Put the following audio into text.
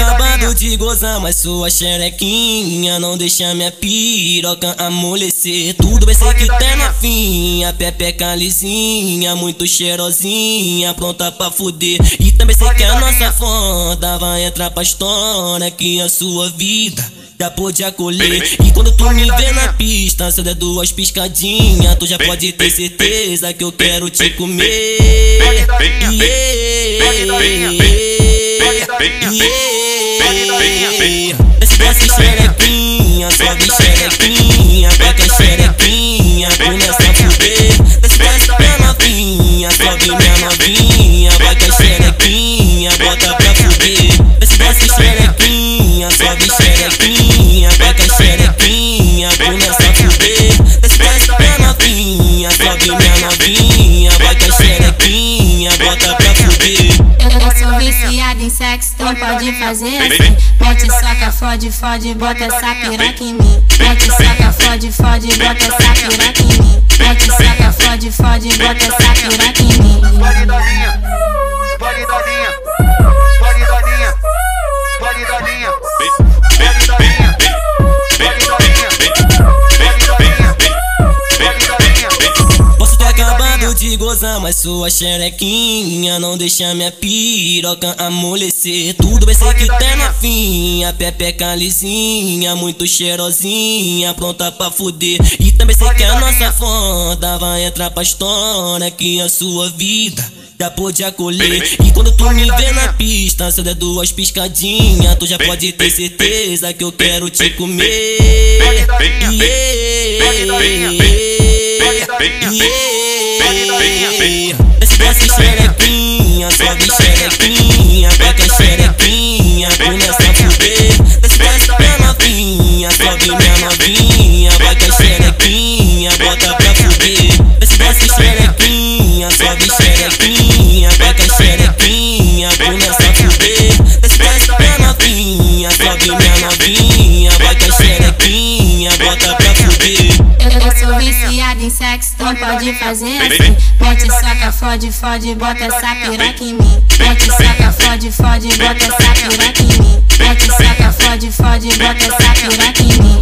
acabando de gozar, mas sua xerequinha não deixa minha piroca amolecer. Tudo vai ser que tá na finha, pepeca lisinha, muito cheirosinha, pronta pra fuder. E também sei que a nossa foda vai entrar pra história que a sua vida já pode acolher. E quando tu me vê na pista, se der duas piscadinhas, tu já pode ter certeza que eu quero te comer. Esse desce xerequinha, sobe xerequinha, pega xerequinha, começa a fuder. Desce pra novinha, sobe minha novinha, que xerequinha, bota pra fuder. Desce xerequinha, sobe xerequinha, pega xerequinha, começa a fuder. Desce pra novinha, sobe minha novinha, que xerequinha, bota viciada em sexo, então pode fazer assim. Soca, fode, fode, bota essa piroca em mim. Mete soca, fode, fode, bota essa piroca em mim. Mete soca, fode, fode, bota essa piroca em mim. Mas sua xerequinha não deixa minha piroca amolecer. Tudo vai ser que tá na finha, pepeca lisinha, muito cheirosinha, pronta pra fuder. E também sei que a nossa foda vai entrar pra história que a sua vida já pode acolher. E quando tu me vê na pista, se der duas piscadinhas, tu já pode ter certeza que eu quero te comer. Esse desce xerequinha, sobe xerequinha, pega xerequinha, começa a fuder. Desce pra novinha, sobe minha novinha, vai que xerequinha, bota pra fuder. Desce desce xerequinha, sobe xerequinha, viciada em sexo, então pode fazer assim. Mete soca, fode, fode, bota essa piroca em mim. Mete soca, fode, fode, bota essa piroca em mim. Mete soca, fode, fode, bota essa piroca em mim.